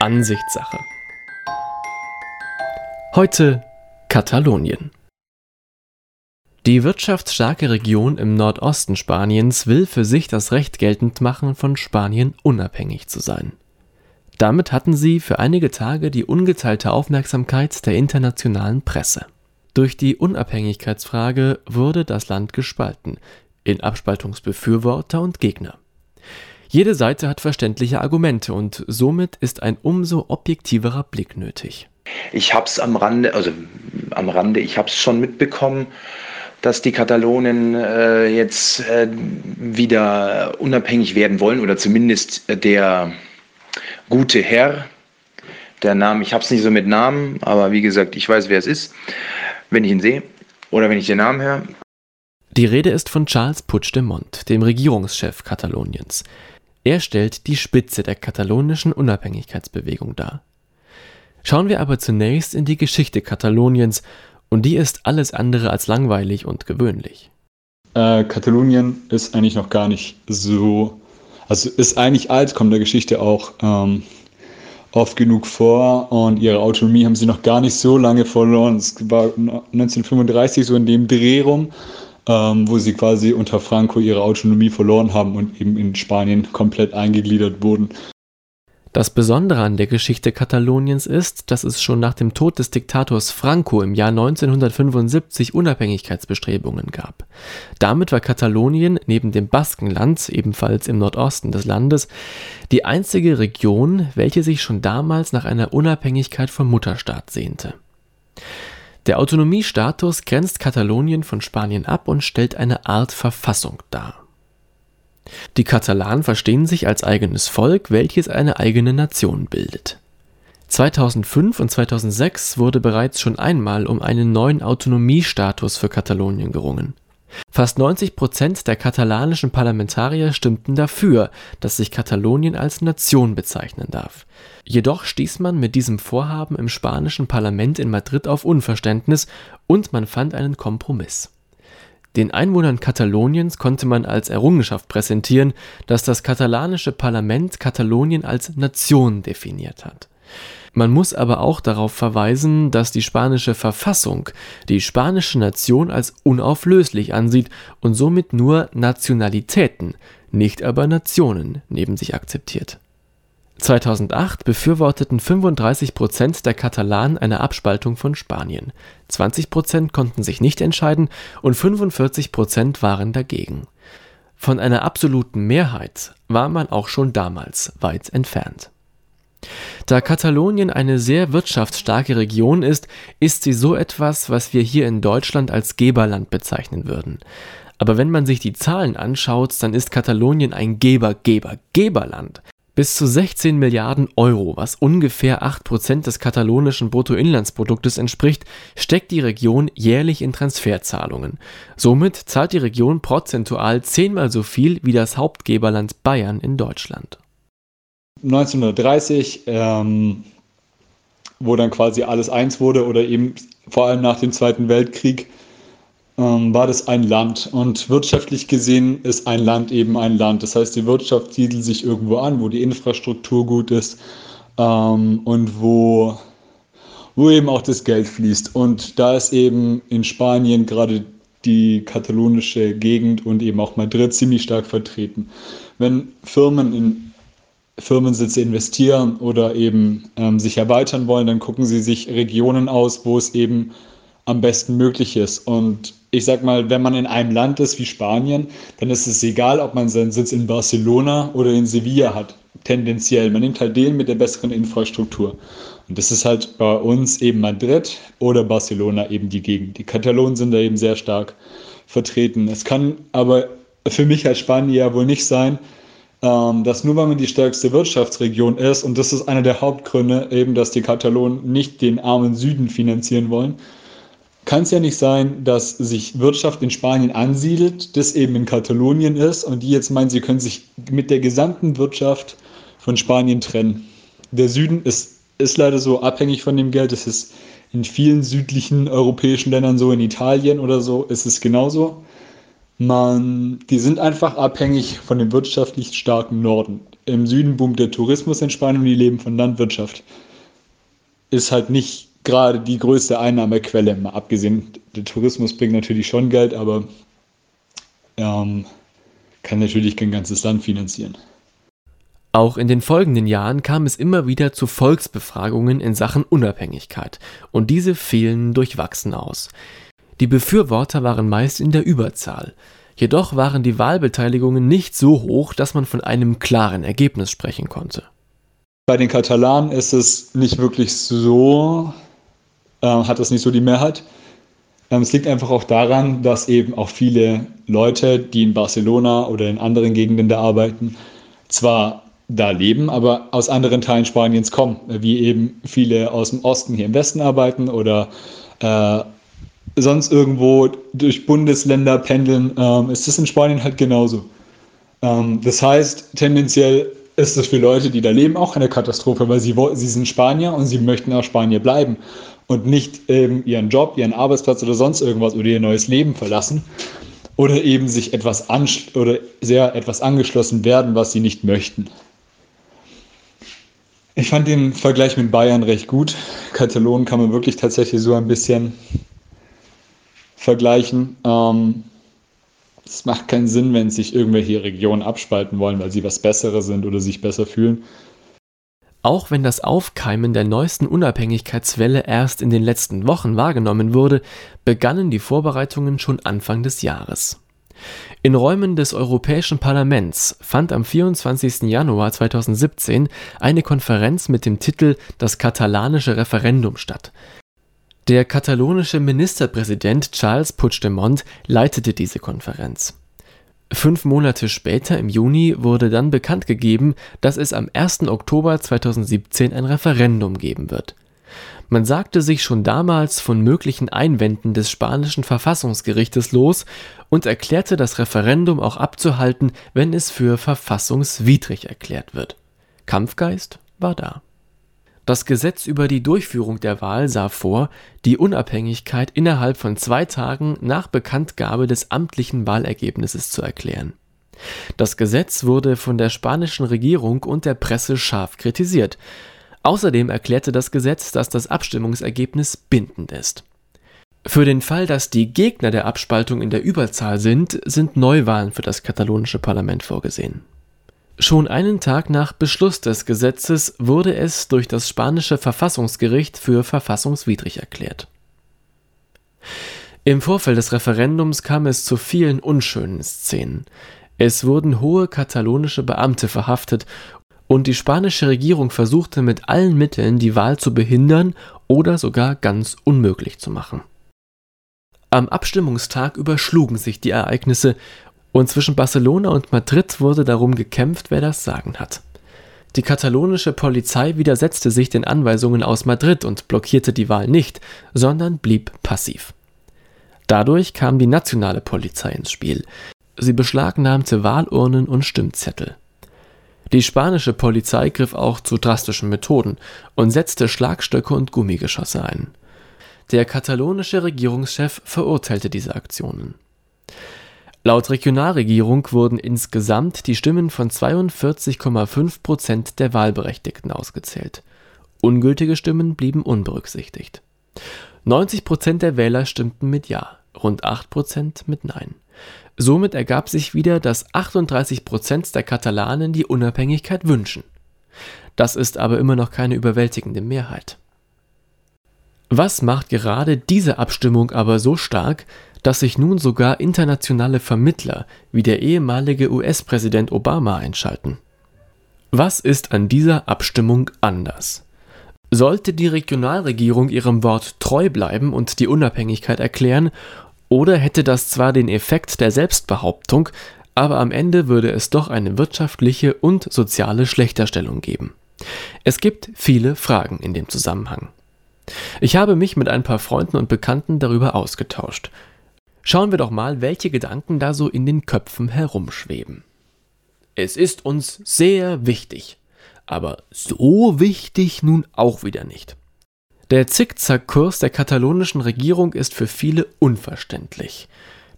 Ansichtssache. Heute Katalonien. Die wirtschaftsstarke Region im Nordosten Spaniens will für sich das Recht geltend machen, von Spanien unabhängig zu sein. Damit hatten sie für einige Tage die ungeteilte Aufmerksamkeit der internationalen Presse. Durch die Unabhängigkeitsfrage wurde das Land gespalten in Abspaltungsbefürworter und Gegner. Jede Seite hat verständliche Argumente und somit ist ein umso objektiverer Blick nötig. Ich habe es am Rande, also am Rande, ich habe es schon mitbekommen, dass die Katalonen äh, jetzt äh, wieder unabhängig werden wollen oder zumindest der gute Herr, der Name, ich habe es nicht so mit Namen, aber wie gesagt, ich weiß, wer es ist, wenn ich ihn sehe oder wenn ich den Namen höre. Die Rede ist von Charles Puigdemont, dem Regierungschef Kataloniens. Er stellt die Spitze der katalonischen Unabhängigkeitsbewegung dar. Schauen wir aber zunächst in die Geschichte Kataloniens, und die ist alles andere als langweilig und gewöhnlich. Äh, Katalonien ist eigentlich noch gar nicht so, also ist eigentlich alt, kommt der Geschichte auch ähm, oft genug vor und ihre Autonomie haben sie noch gar nicht so lange verloren. Es war 1935 so in dem Dreh rum ähm, wo sie quasi unter Franco ihre Autonomie verloren haben und eben in Spanien komplett eingegliedert wurden. Das Besondere an der Geschichte Kataloniens ist, dass es schon nach dem Tod des Diktators Franco im Jahr 1975 Unabhängigkeitsbestrebungen gab. Damit war Katalonien neben dem Baskenland, ebenfalls im Nordosten des Landes, die einzige Region, welche sich schon damals nach einer Unabhängigkeit vom Mutterstaat sehnte. Der Autonomiestatus grenzt Katalonien von Spanien ab und stellt eine Art Verfassung dar. Die Katalanen verstehen sich als eigenes Volk, welches eine eigene Nation bildet. 2005 und 2006 wurde bereits schon einmal um einen neuen Autonomiestatus für Katalonien gerungen. Fast 90 Prozent der katalanischen Parlamentarier stimmten dafür, dass sich Katalonien als Nation bezeichnen darf. Jedoch stieß man mit diesem Vorhaben im spanischen Parlament in Madrid auf Unverständnis und man fand einen Kompromiss. Den Einwohnern Kataloniens konnte man als Errungenschaft präsentieren, dass das katalanische Parlament Katalonien als Nation definiert hat man muss aber auch darauf verweisen, dass die spanische Verfassung die spanische Nation als unauflöslich ansieht und somit nur Nationalitäten, nicht aber Nationen neben sich akzeptiert. 2008 befürworteten 35 Prozent der Katalanen eine Abspaltung von Spanien, 20 Prozent konnten sich nicht entscheiden und 45 Prozent waren dagegen. Von einer absoluten Mehrheit war man auch schon damals weit entfernt. Da Katalonien eine sehr wirtschaftsstarke Region ist, ist sie so etwas, was wir hier in Deutschland als Geberland bezeichnen würden. Aber wenn man sich die Zahlen anschaut, dann ist Katalonien ein Geber-Geber-Geberland. Bis zu 16 Milliarden Euro, was ungefähr 8% des katalonischen Bruttoinlandsproduktes entspricht, steckt die Region jährlich in Transferzahlungen. Somit zahlt die Region prozentual zehnmal so viel wie das Hauptgeberland Bayern in Deutschland. 1930, ähm, wo dann quasi alles eins wurde oder eben vor allem nach dem Zweiten Weltkrieg, ähm, war das ein Land. Und wirtschaftlich gesehen ist ein Land eben ein Land. Das heißt, die Wirtschaft siedelt sich irgendwo an, wo die Infrastruktur gut ist ähm, und wo, wo eben auch das Geld fließt. Und da ist eben in Spanien gerade die katalonische Gegend und eben auch Madrid ziemlich stark vertreten. Wenn Firmen in Firmensitze investieren oder eben ähm, sich erweitern wollen, dann gucken sie sich Regionen aus, wo es eben am besten möglich ist. Und ich sag mal, wenn man in einem Land ist wie Spanien, dann ist es egal, ob man seinen Sitz in Barcelona oder in Sevilla hat. Tendenziell. Man nimmt halt den mit der besseren Infrastruktur. Und das ist halt bei uns eben Madrid oder Barcelona eben die Gegend. Die Katalonen sind da eben sehr stark vertreten. Es kann aber für mich als Spanier wohl nicht sein, ähm, dass nur weil man die stärkste Wirtschaftsregion ist, und das ist einer der Hauptgründe, eben, dass die Katalonen nicht den armen Süden finanzieren wollen, kann es ja nicht sein, dass sich Wirtschaft in Spanien ansiedelt, das eben in Katalonien ist, und die jetzt meinen, sie können sich mit der gesamten Wirtschaft von Spanien trennen. Der Süden ist, ist leider so abhängig von dem Geld. Es ist in vielen südlichen europäischen Ländern so, in Italien oder so ist es genauso. Man, die sind einfach abhängig von dem wirtschaftlich starken Norden. Im Süden boomt der Tourismus in Spanien und die leben von Landwirtschaft. Ist halt nicht gerade die größte Einnahmequelle, mal abgesehen. Der Tourismus bringt natürlich schon Geld, aber ähm, kann natürlich kein ganzes Land finanzieren. Auch in den folgenden Jahren kam es immer wieder zu Volksbefragungen in Sachen Unabhängigkeit, und diese fielen durchwachsen aus. Die Befürworter waren meist in der Überzahl, jedoch waren die Wahlbeteiligungen nicht so hoch, dass man von einem klaren Ergebnis sprechen konnte. Bei den Katalanen ist es nicht wirklich so, äh, hat es nicht so die Mehrheit. Ähm, es liegt einfach auch daran, dass eben auch viele Leute, die in Barcelona oder in anderen Gegenden da arbeiten, zwar da leben, aber aus anderen Teilen Spaniens kommen, wie eben viele aus dem Osten hier im Westen arbeiten oder äh, sonst irgendwo durch Bundesländer pendeln, ähm, ist das in Spanien halt genauso. Ähm, das heißt, tendenziell ist es für Leute, die da leben, auch eine Katastrophe, weil sie, sie sind Spanier und sie möchten auch Spanier bleiben und nicht eben ihren Job, ihren Arbeitsplatz oder sonst irgendwas oder ihr neues Leben verlassen oder eben sich etwas oder sehr etwas angeschlossen werden, was sie nicht möchten. Ich fand den Vergleich mit Bayern recht gut. Katalonien kann man wirklich tatsächlich so ein bisschen vergleichen. Ähm, es macht keinen Sinn, wenn sich irgendwelche Regionen abspalten wollen, weil sie was Besseres sind oder sich besser fühlen. Auch wenn das Aufkeimen der neuesten Unabhängigkeitswelle erst in den letzten Wochen wahrgenommen wurde, begannen die Vorbereitungen schon Anfang des Jahres. In Räumen des Europäischen Parlaments fand am 24. Januar 2017 eine Konferenz mit dem Titel Das katalanische Referendum statt. Der katalonische Ministerpräsident Charles Puigdemont leitete diese Konferenz. Fünf Monate später, im Juni, wurde dann bekannt gegeben, dass es am 1. Oktober 2017 ein Referendum geben wird. Man sagte sich schon damals von möglichen Einwänden des spanischen Verfassungsgerichtes los und erklärte das Referendum auch abzuhalten, wenn es für verfassungswidrig erklärt wird. Kampfgeist war da. Das Gesetz über die Durchführung der Wahl sah vor, die Unabhängigkeit innerhalb von zwei Tagen nach Bekanntgabe des amtlichen Wahlergebnisses zu erklären. Das Gesetz wurde von der spanischen Regierung und der Presse scharf kritisiert. Außerdem erklärte das Gesetz, dass das Abstimmungsergebnis bindend ist. Für den Fall, dass die Gegner der Abspaltung in der Überzahl sind, sind Neuwahlen für das katalonische Parlament vorgesehen Schon einen Tag nach Beschluss des Gesetzes wurde es durch das spanische Verfassungsgericht für verfassungswidrig erklärt. Im Vorfeld des Referendums kam es zu vielen unschönen Szenen. Es wurden hohe katalonische Beamte verhaftet und die spanische Regierung versuchte mit allen Mitteln die Wahl zu behindern oder sogar ganz unmöglich zu machen. Am Abstimmungstag überschlugen sich die Ereignisse und zwischen Barcelona und Madrid wurde darum gekämpft, wer das Sagen hat. Die katalonische Polizei widersetzte sich den Anweisungen aus Madrid und blockierte die Wahl nicht, sondern blieb passiv. Dadurch kam die nationale Polizei ins Spiel. Sie beschlagnahmte Wahlurnen und Stimmzettel. Die spanische Polizei griff auch zu drastischen Methoden und setzte Schlagstöcke und Gummigeschosse ein. Der katalonische Regierungschef verurteilte diese Aktionen. Laut Regionalregierung wurden insgesamt die Stimmen von 42,5 Prozent der Wahlberechtigten ausgezählt. Ungültige Stimmen blieben unberücksichtigt. 90 Prozent der Wähler stimmten mit Ja, rund 8 Prozent mit Nein. Somit ergab sich wieder, dass 38 Prozent der Katalanen die Unabhängigkeit wünschen. Das ist aber immer noch keine überwältigende Mehrheit. Was macht gerade diese Abstimmung aber so stark, dass sich nun sogar internationale Vermittler wie der ehemalige US-Präsident Obama einschalten. Was ist an dieser Abstimmung anders? Sollte die Regionalregierung ihrem Wort treu bleiben und die Unabhängigkeit erklären, oder hätte das zwar den Effekt der Selbstbehauptung, aber am Ende würde es doch eine wirtschaftliche und soziale Schlechterstellung geben. Es gibt viele Fragen in dem Zusammenhang. Ich habe mich mit ein paar Freunden und Bekannten darüber ausgetauscht. Schauen wir doch mal, welche Gedanken da so in den Köpfen herumschweben. Es ist uns sehr wichtig, aber so wichtig nun auch wieder nicht. Der Zickzackkurs der katalonischen Regierung ist für viele unverständlich.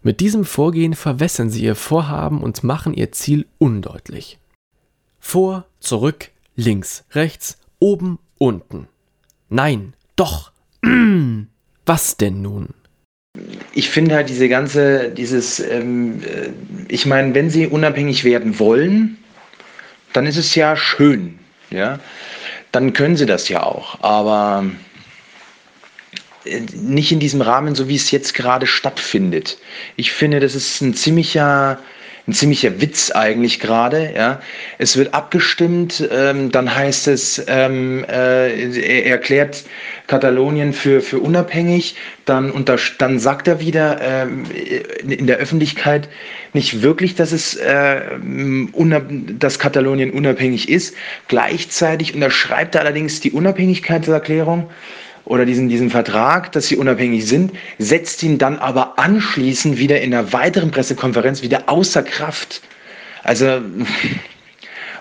Mit diesem Vorgehen verwässern sie ihr Vorhaben und machen ihr Ziel undeutlich. Vor, zurück, links, rechts, oben, unten. Nein, doch. Was denn nun? Ich finde halt diese ganze, dieses, ähm, äh, ich meine, wenn sie unabhängig werden wollen, dann ist es ja schön, ja. Dann können sie das ja auch. Aber äh, nicht in diesem Rahmen, so wie es jetzt gerade stattfindet. Ich finde, das ist ein ziemlicher, ein ziemlicher Witz eigentlich gerade. Ja. Es wird abgestimmt, ähm, dann heißt es, ähm, äh, er erklärt Katalonien für, für unabhängig, dann, unter, dann sagt er wieder ähm, in der Öffentlichkeit nicht wirklich, dass, es, äh, dass Katalonien unabhängig ist. Gleichzeitig unterschreibt er allerdings die Unabhängigkeitserklärung oder diesen, diesen Vertrag, dass sie unabhängig sind, setzt ihn dann aber anschließend wieder in einer weiteren Pressekonferenz wieder außer Kraft. Also,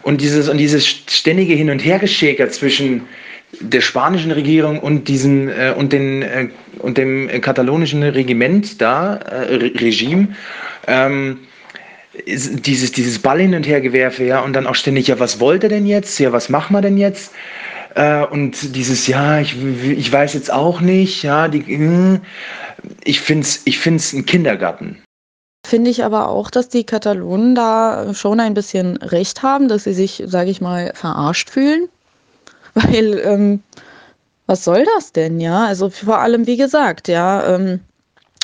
und dieses, und dieses ständige Hin- und Hergeschäker zwischen der spanischen Regierung und diesem äh, und, den, äh, und dem katalonischen Regiment da, äh, Regime, ähm, dieses, dieses Ball hin und her gewerfe, ja, und dann auch ständig, ja, was wollt ihr denn jetzt? Ja, was machen wir denn jetzt? Äh, und dieses, ja, ich, ich weiß jetzt auch nicht, ja, die, hm, ich finde es ich find's ein Kindergarten. Finde ich aber auch, dass die Katalonen da schon ein bisschen recht haben, dass sie sich, sage ich mal, verarscht fühlen. Weil, ähm, was soll das denn, ja? Also vor allem, wie gesagt, ja, ähm,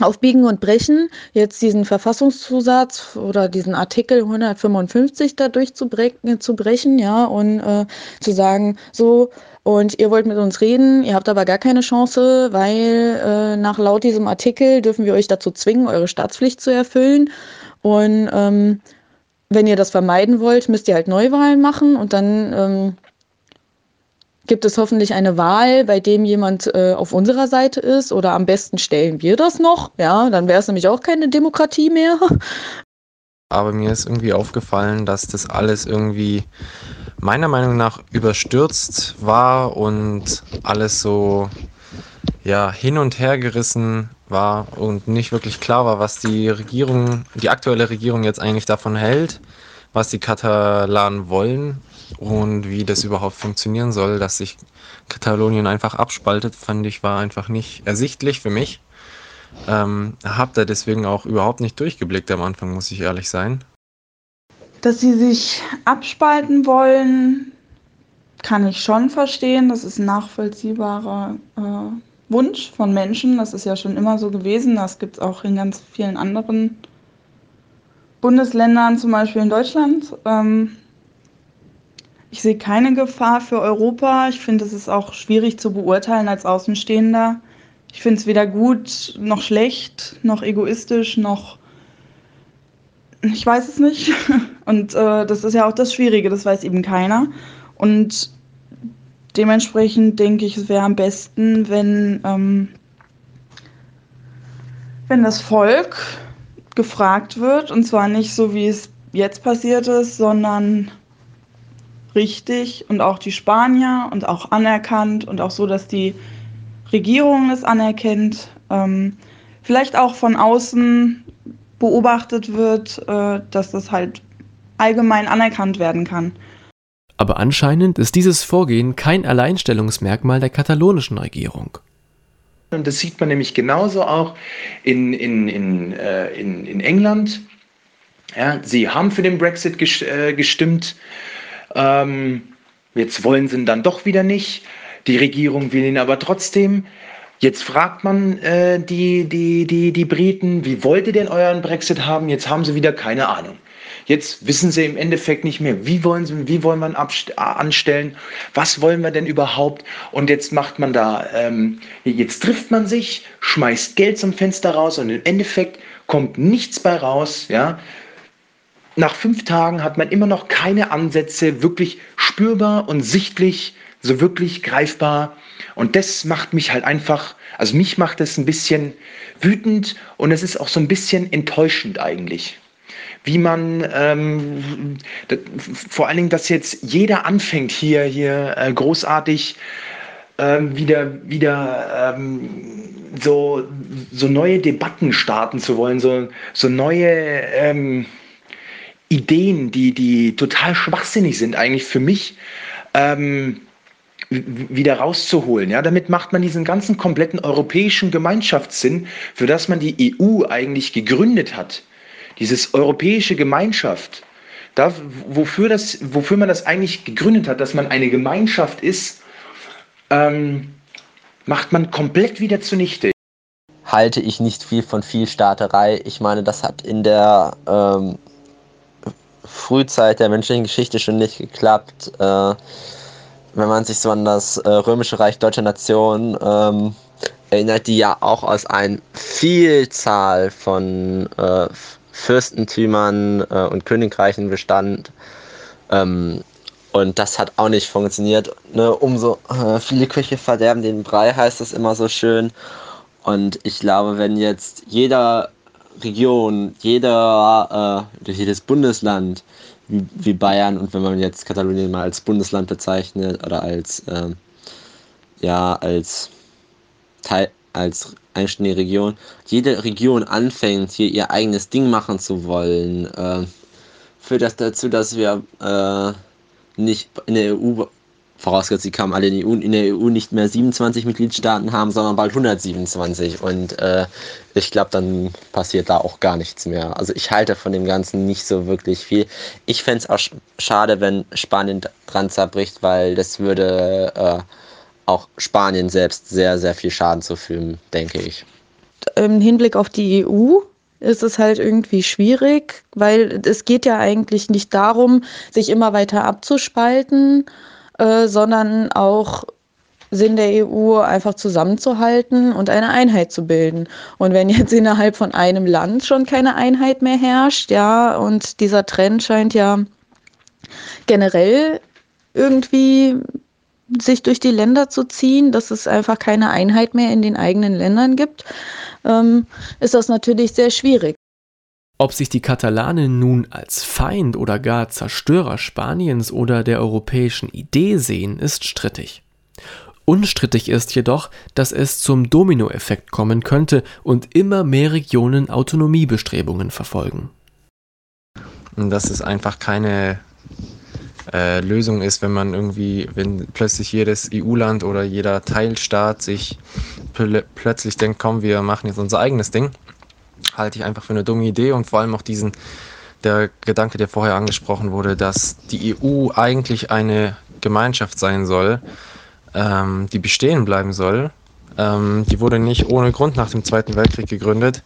auf Biegen und Brechen jetzt diesen Verfassungszusatz oder diesen Artikel 155 da durchzubrechen, zu brechen, ja, und äh, zu sagen, so, und ihr wollt mit uns reden, ihr habt aber gar keine Chance, weil äh, nach laut diesem Artikel dürfen wir euch dazu zwingen, eure Staatspflicht zu erfüllen. Und ähm, wenn ihr das vermeiden wollt, müsst ihr halt Neuwahlen machen und dann ähm, gibt es hoffentlich eine Wahl, bei dem jemand äh, auf unserer Seite ist oder am besten stellen wir das noch. Ja, dann wäre es nämlich auch keine Demokratie mehr. Aber mir ist irgendwie aufgefallen, dass das alles irgendwie meiner Meinung nach überstürzt war und alles so ja hin und her gerissen war und nicht wirklich klar war, was die Regierung, die aktuelle Regierung jetzt eigentlich davon hält, was die Katalanen wollen und wie das überhaupt funktionieren soll, dass sich Katalonien einfach abspaltet, fand ich, war einfach nicht ersichtlich für mich. Ähm, hab da deswegen auch überhaupt nicht durchgeblickt am Anfang, muss ich ehrlich sein. Dass sie sich abspalten wollen, kann ich schon verstehen. Das ist ein nachvollziehbarer äh, Wunsch von Menschen. Das ist ja schon immer so gewesen. Das gibt es auch in ganz vielen anderen Bundesländern, zum Beispiel in Deutschland. Ähm, ich sehe keine Gefahr für Europa. Ich finde, es ist auch schwierig zu beurteilen als Außenstehender. Ich finde es weder gut noch schlecht, noch egoistisch, noch. Ich weiß es nicht. Und äh, das ist ja auch das Schwierige, das weiß eben keiner. Und dementsprechend denke ich, es wäre am besten, wenn, ähm, wenn das Volk gefragt wird. Und zwar nicht so, wie es jetzt passiert ist, sondern richtig und auch die Spanier und auch anerkannt und auch so, dass die Regierung es anerkennt. Ähm, vielleicht auch von außen beobachtet wird, äh, dass das halt allgemein anerkannt werden kann. Aber anscheinend ist dieses Vorgehen kein Alleinstellungsmerkmal der katalonischen Regierung. Und das sieht man nämlich genauso auch in, in, in, äh, in, in England. Ja, sie haben für den Brexit äh, gestimmt. Ähm, jetzt wollen sie ihn dann doch wieder nicht. Die Regierung will ihn aber trotzdem. Jetzt fragt man äh, die, die, die, die Briten, wie wollt ihr denn euren Brexit haben? Jetzt haben sie wieder keine Ahnung. Jetzt wissen sie im Endeffekt nicht mehr, wie wollen, sie, wie wollen wir anstellen, was wollen wir denn überhaupt. Und jetzt macht man da, ähm, jetzt trifft man sich, schmeißt Geld zum Fenster raus und im Endeffekt kommt nichts bei raus. Ja? Nach fünf Tagen hat man immer noch keine Ansätze wirklich spürbar und sichtlich, so wirklich greifbar. Und das macht mich halt einfach, also mich macht es ein bisschen wütend und es ist auch so ein bisschen enttäuschend eigentlich. Wie man, ähm, vor allen Dingen, dass jetzt jeder anfängt hier, hier äh, großartig ähm, wieder, wieder ähm, so, so neue Debatten starten zu wollen, so, so neue ähm, Ideen, die, die total schwachsinnig sind, eigentlich für mich. Ähm, wieder rauszuholen. Ja, damit macht man diesen ganzen kompletten europäischen Gemeinschaftssinn, für das man die EU eigentlich gegründet hat. Dieses europäische Gemeinschaft, da, wofür, das, wofür man das eigentlich gegründet hat, dass man eine Gemeinschaft ist, ähm, macht man komplett wieder zunichte. Halte ich nicht viel von Vielstaaterei. Ich meine, das hat in der ähm, Frühzeit der menschlichen Geschichte schon nicht geklappt. Äh, wenn man sich so an das äh, Römische Reich Deutscher Nation ähm, erinnert, die ja auch aus einer Vielzahl von äh, Fürstentümern äh, und Königreichen bestand. Ähm, und das hat auch nicht funktioniert. Ne? Umso äh, viele Küche verderben den Brei, heißt das immer so schön. Und ich glaube, wenn jetzt jeder Region, jeder, äh, jedes Bundesland wie, wie Bayern. Und wenn man jetzt Katalonien mal als Bundesland bezeichnet oder als ähm, ja als Teil als einzelne Region, jede Region anfängt hier ihr eigenes Ding machen zu wollen, äh, führt das dazu, dass wir äh, nicht in der EU vorausgesetzt, sie kamen alle in die EU, in der EU nicht mehr 27 Mitgliedstaaten haben, sondern bald 127. Und äh, ich glaube, dann passiert da auch gar nichts mehr. Also ich halte von dem Ganzen nicht so wirklich viel. Ich fände es auch schade, wenn Spanien dran zerbricht, weil das würde äh, auch Spanien selbst sehr, sehr viel Schaden zufügen, denke ich. Im Hinblick auf die EU ist es halt irgendwie schwierig, weil es geht ja eigentlich nicht darum, sich immer weiter abzuspalten, äh, sondern auch Sinn der EU einfach zusammenzuhalten und eine Einheit zu bilden. Und wenn jetzt innerhalb von einem Land schon keine Einheit mehr herrscht, ja, und dieser Trend scheint ja generell irgendwie sich durch die Länder zu ziehen, dass es einfach keine Einheit mehr in den eigenen Ländern gibt, ähm, ist das natürlich sehr schwierig. Ob sich die Katalanen nun als Feind oder gar Zerstörer Spaniens oder der europäischen Idee sehen, ist strittig. Unstrittig ist jedoch, dass es zum Dominoeffekt kommen könnte und immer mehr Regionen Autonomiebestrebungen verfolgen. Dass es einfach keine äh, Lösung ist, wenn man irgendwie, wenn plötzlich jedes EU-Land oder jeder Teilstaat sich pl plötzlich denkt, komm, wir machen jetzt unser eigenes Ding halte ich einfach für eine dumme Idee und vor allem auch diesen, der Gedanke, der vorher angesprochen wurde, dass die EU eigentlich eine Gemeinschaft sein soll, ähm, die bestehen bleiben soll. Ähm, die wurde nicht ohne Grund nach dem Zweiten Weltkrieg gegründet.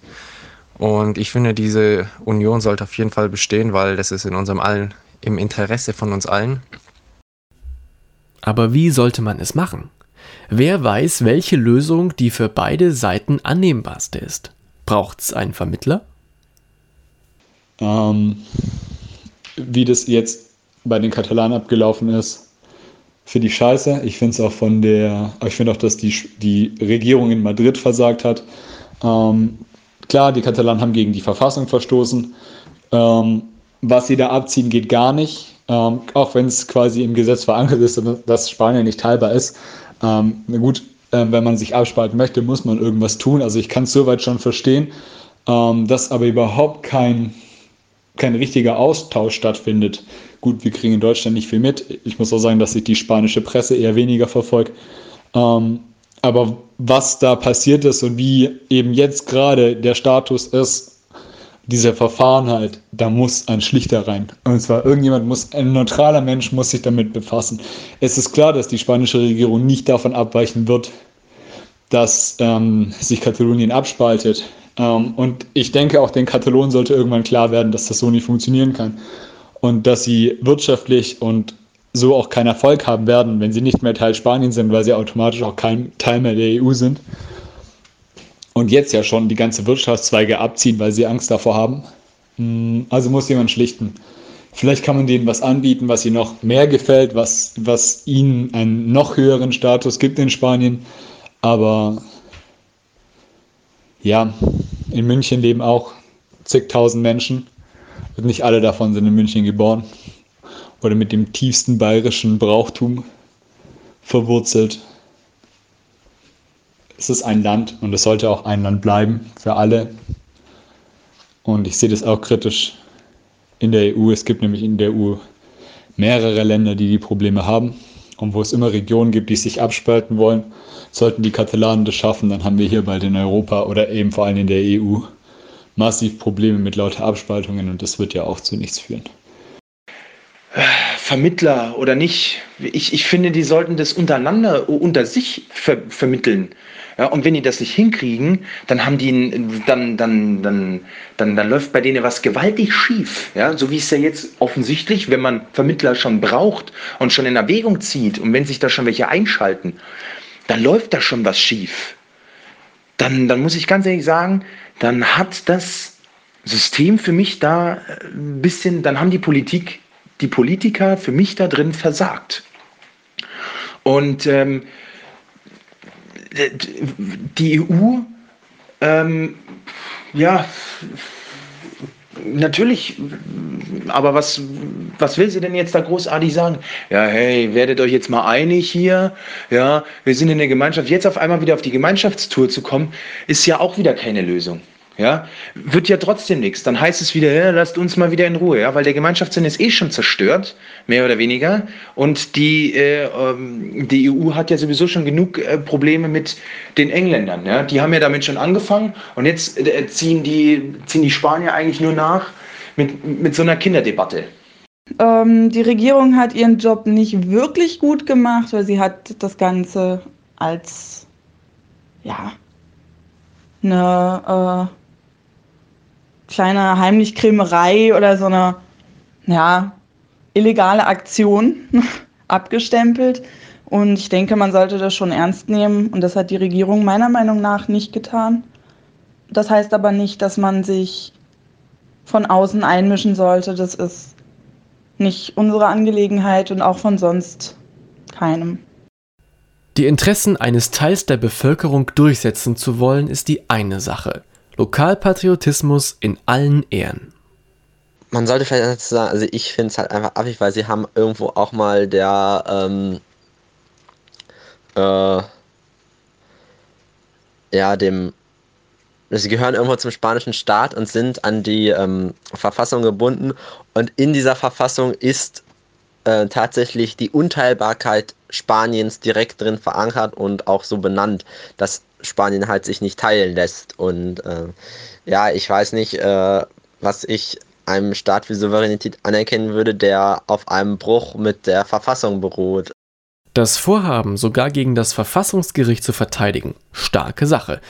Und ich finde, diese Union sollte auf jeden Fall bestehen, weil das ist in unserem allen, im Interesse von uns allen. Aber wie sollte man es machen? Wer weiß, welche Lösung die für beide Seiten annehmbarste ist? Braucht es einen Vermittler? Ähm, wie das jetzt bei den Katalanen abgelaufen ist, finde ich scheiße. Ich finde es auch von der, ich finde auch, dass die, die Regierung in Madrid versagt hat. Ähm, klar, die Katalanen haben gegen die Verfassung verstoßen. Ähm, was sie da abziehen, geht gar nicht. Ähm, auch wenn es quasi im Gesetz verankert ist, dass Spanien nicht teilbar ist. Ähm, gut, äh, wenn man sich abspalten möchte, muss man irgendwas tun. Also ich kann es soweit schon verstehen, ähm, dass aber überhaupt kein, kein richtiger Austausch stattfindet. Gut, wir kriegen in Deutschland nicht viel mit. Ich muss auch sagen, dass ich die spanische Presse eher weniger verfolge. Ähm, aber was da passiert ist und wie eben jetzt gerade der Status ist, dieser Verfahren halt, da muss ein Schlichter rein. Und zwar irgendjemand muss, ein neutraler Mensch muss sich damit befassen. Es ist klar, dass die spanische Regierung nicht davon abweichen wird, dass ähm, sich Katalonien abspaltet. Ähm, und ich denke, auch den Katalonen sollte irgendwann klar werden, dass das so nicht funktionieren kann. Und dass sie wirtschaftlich und so auch keinen Erfolg haben werden, wenn sie nicht mehr Teil Spaniens sind, weil sie automatisch auch kein Teil mehr der EU sind und jetzt ja schon die ganze Wirtschaftszweige abziehen, weil sie Angst davor haben. Mm, also muss jemand schlichten. Vielleicht kann man denen was anbieten, was ihnen noch mehr gefällt, was, was ihnen einen noch höheren Status gibt in Spanien. Aber ja, in München leben auch zigtausend Menschen und nicht alle davon sind in München geboren oder mit dem tiefsten bayerischen Brauchtum verwurzelt es ist ein Land und es sollte auch ein Land bleiben für alle. Und ich sehe das auch kritisch in der EU. Es gibt nämlich in der EU mehrere Länder, die die Probleme haben. Und wo es immer Regionen gibt, die sich abspalten wollen, sollten die Katalanen das schaffen, dann haben wir hier bald in Europa oder eben vor allem in der EU massiv Probleme mit lauter Abspaltungen und das wird ja auch zu nichts führen. Vermittler oder nicht, ich, ich finde, die sollten das untereinander, unter sich ver vermitteln. Ja, und wenn die das nicht hinkriegen, dann haben die, dann, dann, dann, dann, dann läuft bei denen was gewaltig schief. Ja, so wie es ja jetzt offensichtlich, wenn man Vermittler schon braucht und schon in Erwägung zieht und wenn sich da schon welche einschalten, dann läuft da schon was schief. Dann, dann muss ich ganz ehrlich sagen, dann hat das System für mich da ein bisschen, dann haben die Politik, die Politiker für mich da drin versagt. Und ähm, die EU, ähm, ja, natürlich, aber was, was will sie denn jetzt da großartig sagen? Ja, hey, werdet euch jetzt mal einig hier, ja, wir sind in der Gemeinschaft. Jetzt auf einmal wieder auf die Gemeinschaftstour zu kommen, ist ja auch wieder keine Lösung ja, wird ja trotzdem nichts. Dann heißt es wieder, ja, lasst uns mal wieder in Ruhe, ja, weil der Gemeinschaftssinn ist eh schon zerstört, mehr oder weniger. Und die, äh, ähm, die EU hat ja sowieso schon genug äh, Probleme mit den Engländern. Ja. Die haben ja damit schon angefangen und jetzt äh, ziehen, die, ziehen die Spanier eigentlich nur nach mit, mit so einer Kinderdebatte. Ähm, die Regierung hat ihren Job nicht wirklich gut gemacht, weil sie hat das Ganze als ja, eine äh, kleine Heimlichkrämerei oder so eine ja, illegale Aktion abgestempelt. Und ich denke, man sollte das schon ernst nehmen. Und das hat die Regierung meiner Meinung nach nicht getan. Das heißt aber nicht, dass man sich von außen einmischen sollte. Das ist nicht unsere Angelegenheit und auch von sonst keinem. Die Interessen eines Teils der Bevölkerung durchsetzen zu wollen, ist die eine Sache. Lokalpatriotismus in allen Ehren. Man sollte vielleicht sagen, also ich finde es halt einfach affig, weil sie haben irgendwo auch mal der ähm, äh, ja, dem sie gehören irgendwo zum spanischen Staat und sind an die ähm, Verfassung gebunden. Und in dieser Verfassung ist äh, tatsächlich die Unteilbarkeit Spaniens direkt drin verankert und auch so benannt, dass Spanien halt sich nicht teilen lässt. Und äh, ja, ich weiß nicht, äh, was ich einem Staat wie Souveränität anerkennen würde, der auf einem Bruch mit der Verfassung beruht. Das Vorhaben, sogar gegen das Verfassungsgericht zu verteidigen, starke Sache.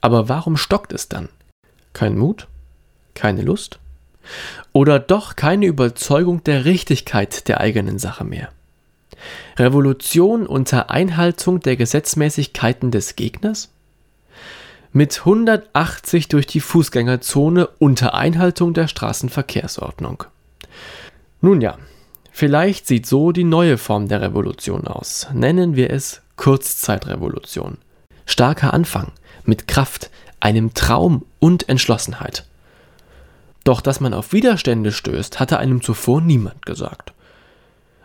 Aber warum stockt es dann? Kein Mut? Keine Lust? Oder doch keine Überzeugung der Richtigkeit der eigenen Sache mehr? Revolution unter Einhaltung der Gesetzmäßigkeiten des Gegners? Mit 180 durch die Fußgängerzone unter Einhaltung der Straßenverkehrsordnung. Nun ja, vielleicht sieht so die neue Form der Revolution aus. Nennen wir es Kurzzeitrevolution. Starker Anfang, mit Kraft, einem Traum und Entschlossenheit. Doch dass man auf Widerstände stößt, hatte einem zuvor niemand gesagt.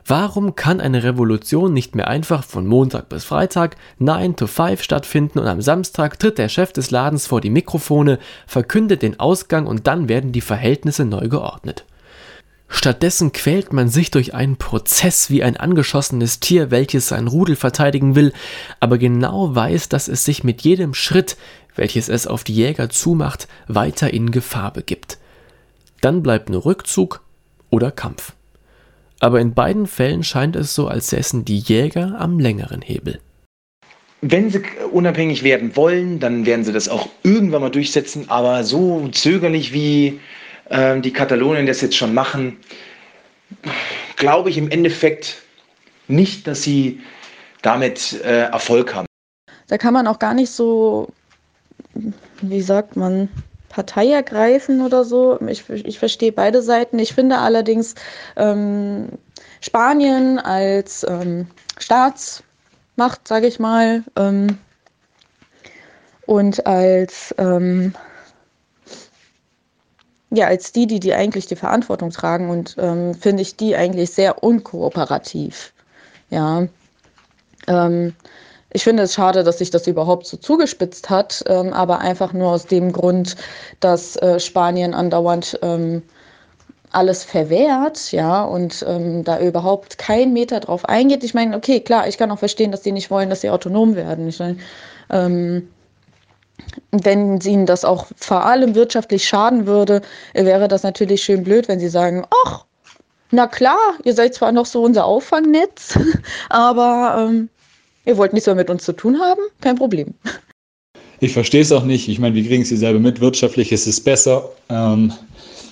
Warum kann eine Revolution nicht mehr einfach von Montag bis Freitag 9 to 5 stattfinden und am Samstag tritt der Chef des Ladens vor die Mikrofone, verkündet den Ausgang und dann werden die Verhältnisse neu geordnet? Stattdessen quält man sich durch einen Prozess wie ein angeschossenes Tier, welches sein Rudel verteidigen will, aber genau weiß, dass es sich mit jedem Schritt, welches es auf die Jäger zumacht, weiter in Gefahr begibt. Dann bleibt nur Rückzug oder Kampf aber in beiden Fällen scheint es so, als säßen die Jäger am längeren Hebel. Wenn sie unabhängig werden wollen, dann werden sie das auch irgendwann mal durchsetzen, aber so zögerlich wie äh, die Katalonien das jetzt schon machen, glaube ich im Endeffekt nicht, dass sie damit äh, Erfolg haben. Da kann man auch gar nicht so, wie sagt man, Partei ergreifen oder so. Ich, ich verstehe beide Seiten. Ich finde allerdings ähm, Spanien als ähm, Staatsmacht, sage ich mal, ähm, und als ähm, ja, als die, die, die eigentlich die Verantwortung tragen und ähm, finde ich die eigentlich sehr unkooperativ. Ja. Ähm, ich finde es schade, dass sich das überhaupt so zugespitzt hat, ähm, aber einfach nur aus dem Grund, dass äh, Spanien andauernd ähm, alles verwehrt, ja, und ähm, da überhaupt kein Meter drauf eingeht. Ich meine, okay, klar, ich kann auch verstehen, dass die nicht wollen, dass sie autonom werden. Ich meine, ähm, wenn ihnen das auch vor allem wirtschaftlich schaden würde, wäre das natürlich schön blöd, wenn sie sagen, ach, na klar, ihr seid zwar noch so unser Auffangnetz, aber ähm, ihr wollt nichts mehr mit uns zu tun haben, kein Problem. Ich verstehe es auch nicht. Ich meine, wir kriegen es hier selber mit. Wirtschaftlich ist es besser, ähm,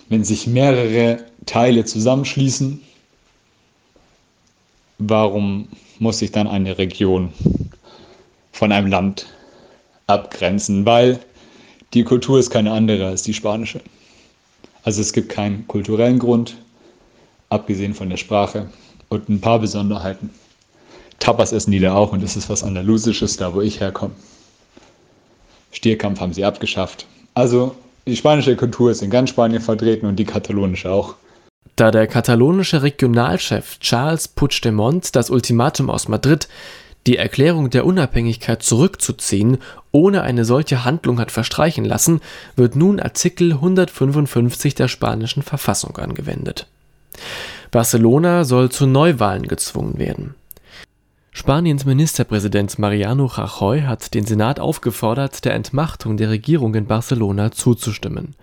wenn sich mehrere Teile zusammenschließen. Warum muss sich dann eine Region von einem Land abgrenzen? Weil die Kultur ist keine andere als die spanische. Also es gibt keinen kulturellen Grund, abgesehen von der Sprache und ein paar Besonderheiten. Tapas essen die da auch und das ist was Andalusisches, da wo ich herkomme. Stierkampf haben sie abgeschafft. Also die spanische Kultur ist in ganz Spanien vertreten und die katalonische auch. Da der katalonische Regionalchef Charles Puigdemont das Ultimatum aus Madrid, die Erklärung der Unabhängigkeit zurückzuziehen, ohne eine solche Handlung hat verstreichen lassen, wird nun Artikel 155 der spanischen Verfassung angewendet. Barcelona soll zu Neuwahlen gezwungen werden. Spaniens Ministerpräsident Mariano Rajoy hat den Senat aufgefordert, der Entmachtung der Regierung in Barcelona zuzustimmen.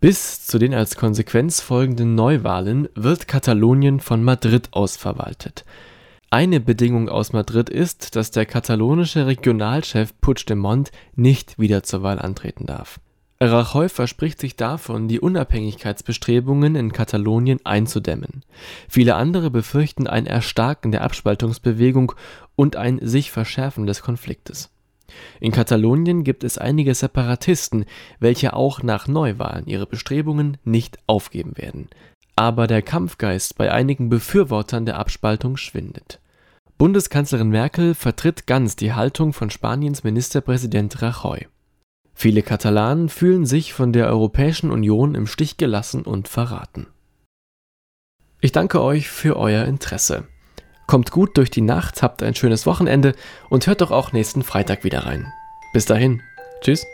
Bis zu den als Konsequenz folgenden Neuwahlen wird Katalonien von Madrid aus verwaltet. Eine Bedingung aus Madrid ist, dass der katalonische Regionalchef Puigdemont nicht wieder zur Wahl antreten darf Rajoy verspricht sich davon, die Unabhängigkeitsbestrebungen in Katalonien einzudämmen. Viele andere befürchten ein Erstarken der Abspaltungsbewegung und ein sich verschärfen des Konfliktes. In Katalonien gibt es einige Separatisten, welche auch nach Neuwahlen ihre Bestrebungen nicht aufgeben werden. Aber der Kampfgeist bei einigen Befürwortern der Abspaltung schwindet. Bundeskanzlerin Merkel vertritt ganz die Haltung von Spaniens Ministerpräsident Rajoy Viele Katalanen fühlen sich von der Europäischen Union im Stich gelassen und verraten. Ich danke euch für euer Interesse. Kommt gut durch die Nacht, habt ein schönes Wochenende und hört doch auch nächsten Freitag wieder rein. Bis dahin, tschüss.